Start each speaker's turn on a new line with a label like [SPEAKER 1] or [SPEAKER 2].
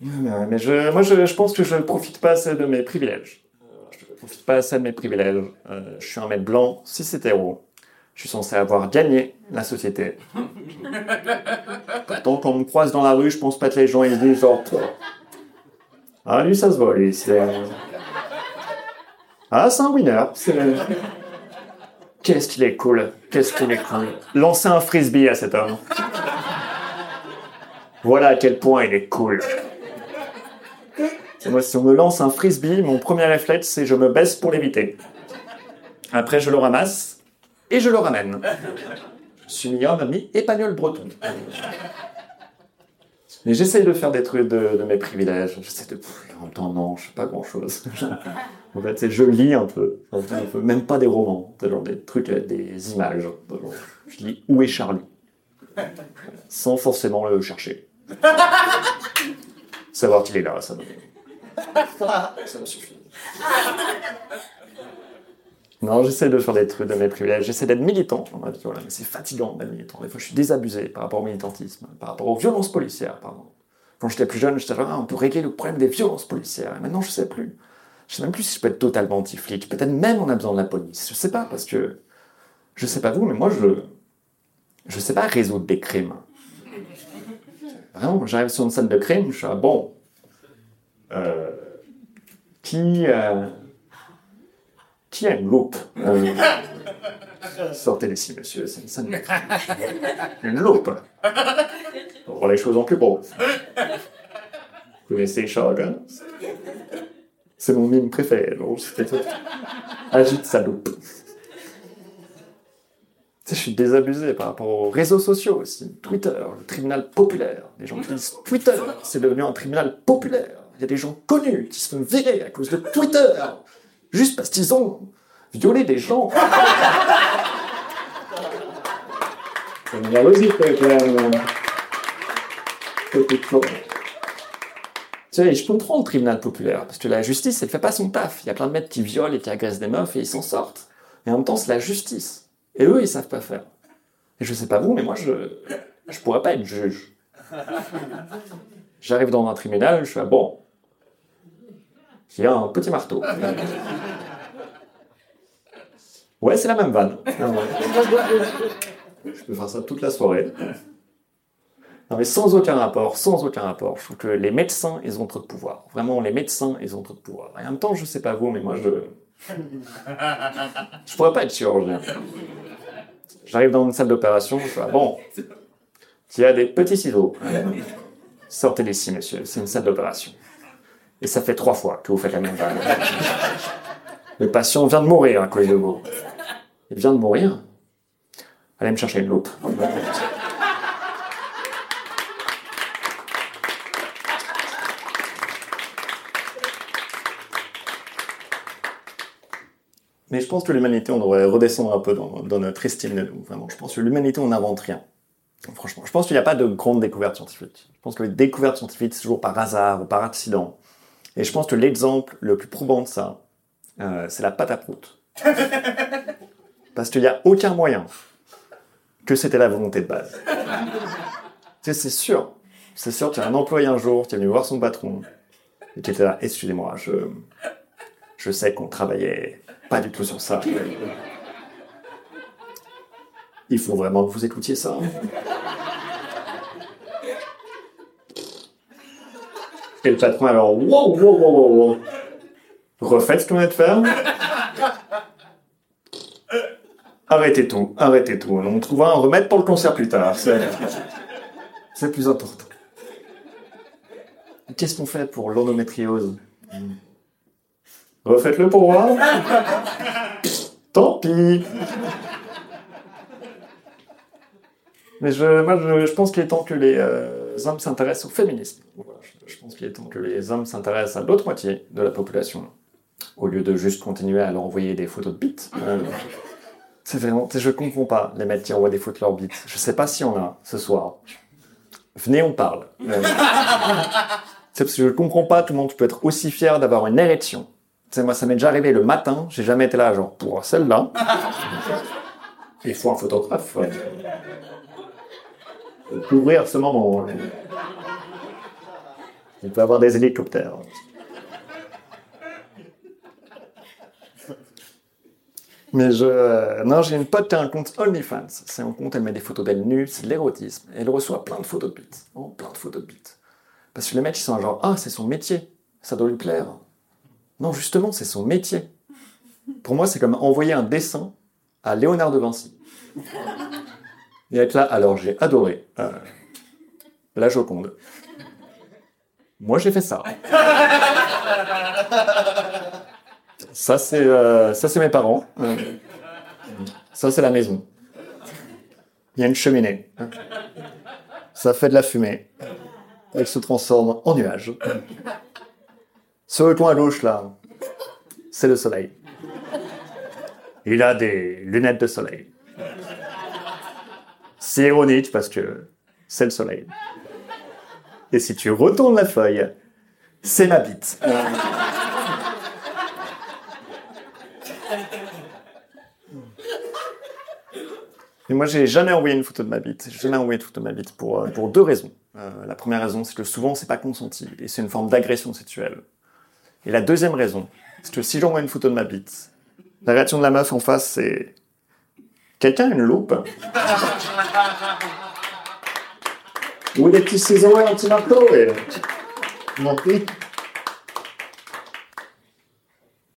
[SPEAKER 1] Mais je, moi, je, je pense que je ne profite pas assez de mes privilèges. Euh, Je ne profite pas assez de mes privilèges. Euh, je suis un mec blanc, cis hétéro. Je suis censé avoir gagné la société. Pourtant, quand on me croise dans la rue, je pense pas que les gens ils se disent genre. Ah, lui, ça se voit, lui. c'est- Ah, c'est un winner. c'est- Qu'est-ce qu'il est cool. Qu'est-ce qu'il est cool. Lancez un frisbee à cet homme. Voilà à quel point il est cool. Moi, si on me lance un frisbee, mon premier réflexe, c'est je me baisse pour l'éviter. Après, je le ramasse et je le ramène. Je suis homme, ami épagnol breton. Mais j'essaye de faire des trucs de, de mes privilèges. J'essaie de. En même temps, non, je sais pas grand chose. en fait, c'est je lis un peu. Un. Même pas des romans. C'est genre des trucs avec des images. Genre, Je lis Où est Charlie? Sans forcément le chercher. Savoir qu'il est là, ça me, ça me suffit. Non, j'essaie de faire des trucs de mes privilèges. J'essaie d'être militant voilà. Mais c'est fatigant d'être militant. Des fois, je suis désabusé par rapport au militantisme, par rapport aux violences policières. Quand j'étais plus jeune, j'étais là, ah, on peut régler le problème des violences policières. Et maintenant, je sais plus. Je sais même plus si je peux être totalement anti-flic. Peut-être même on a besoin de la police. Je sais pas, parce que je sais pas vous, mais moi, je je sais pas résoudre des crimes. Vraiment, j'arrive sur une scène de crime, je suis là, bon, euh, qui, euh, qui a une loupe Euh, Sortez d'ici, monsieur, c'est une loupe. Rend les choses en plus beau. Vous connaissez Charles Gans C'est mon mime préféré, donc. Agite sa loupe. Je suis désabusé par rapport aux réseaux sociaux aussi. Twitter, le tribunal populaire. Les gens qui disent Twitter, c'est devenu un tribunal populaire. Il y a des gens connus qui se font virer à cause de Twitter. Juste parce qu'ils ont violé des gens. Tu sais, je comprends le tribunal populaire, parce que la justice, elle fait pas son taf. Il y a plein de mecs qui violent et qui agressent des meufs et ils s'en sortent. Et en même temps, c'est la justice. Et eux, ils savent pas faire. Et je sais pas vous, mais moi, je, je pourrais pas être juge. J'arrive dans un tribunal, je suis là, bon, y a un petit marteau. Ouais, c'est la même vanne. Je peux faire ça toute la soirée. Non, mais sans aucun rapport, sans aucun rapport. Je trouve que les médecins, ils ont trop de pouvoir. Vraiment, les médecins, ils ont trop de pouvoir. Et en même temps, je sais pas vous, mais moi, je. Je pourrais pas être chirurgien. J'arrive dans une salle d'opération, je fais ah, bon, il y a des petits ciseaux. Sortez d'ici, monsieur, c'est une salle d'opération. Et ça fait trois fois que vous faites la même vanne. Le patient vient de mourir à cause de. Il vient de mourir Allez me chercher une loupe. Mais je pense que l'humanité, on devrait redescendre un peu dans, dans notre estime de nous. Vraiment, je pense que l'humanité, on n'invente rien. Franchement, je pense qu'il n'y a pas de grande découverte scientifique. Je pense que les découvertes scientifiques, c'est toujours par hasard ou par accident. Et je pense que l'exemple le plus probant de ça, euh, c'est la pâte à prout. Parce qu'il n'y a aucun moyen que c'était la volonté de base. Tu sais, c'est sûr. C'est sûr, tu as un employé un jour qui est venu voir son patron et qui était là, excusez-moi, je, je sais qu'on travaillait pas du tout sur ça. Il faut vraiment que vous écoutiez ça. Et le patron alors, wow, wow, wow, wow, wow. Refaites ce qu'on vient de faire. Arrêtez tout, arrêtez tout. On trouvera un remède pour le concert plus tard. C'est c'est plus important. Qu'est-ce qu'on fait pour l'endométriose? Refaites-le pour voir. Tant pis. Mais je, moi, je, je pense qu'il est temps que les euh, hommes s'intéressent au féminisme. Voilà, je, je pense qu'il est temps que les hommes s'intéressent à l'autre moitié de la population, au lieu de juste continuer à leur envoyer des photos de bites. Euh, c'est vraiment, je comprends pas les mecs qui envoient des photos de leurs bites. Je sais pas s'il y en a ce soir. Venez, on parle. Euh, c'est parce que je comprends pas tout le monde peut être aussi fier d'avoir une érection. Moi, ça m'est déjà arrivé le matin, j'ai jamais été là, genre, pour celle-là. Il faut un photographe. ouais. Couvrir ce moment. On peut avoir des hélicoptères. Mais je. euh, non, j'ai une pote qui a un compte OnlyFans. C'est un compte, elle met des photos d'elle nue, c'est de l'érotisme. Elle reçoit plein de photos de bites. Oh, plein de photos de bites. Parce que les mecs, ils sont genre, ah, c'est son métier. Ça doit lui plaire. Non, justement, c'est son métier. Pour moi, c'est comme envoyer un dessin à Léonard de Vinci. Et être là, alors j'ai adoré. euh, la Joconde. Moi, j'ai fait ça. Ça, c'est euh, mes parents. Euh, ça, c'est la maison. Il y a une cheminée. Ça fait de la fumée. Elle se transforme en nuage. Sur coin à gauche, là, c'est le soleil. Il a des lunettes de soleil. C'est ironique parce que c'est le soleil. Et si tu retournes la feuille, c'est ma bite. Et moi, j'ai jamais envoyé une photo de ma bite. J'ai jamais envoyé une photo de ma bite pour, euh, deux raisons. Euh, la première raison, c'est que souvent, c'est pas consenti et c'est une forme d'agression sexuelle. Et la deuxième raison, c'est que si j'envoie une photo de ma bite, la réaction de la meuf en face, c'est quelqu'un a une loupe. Ou des petits ciseaux et un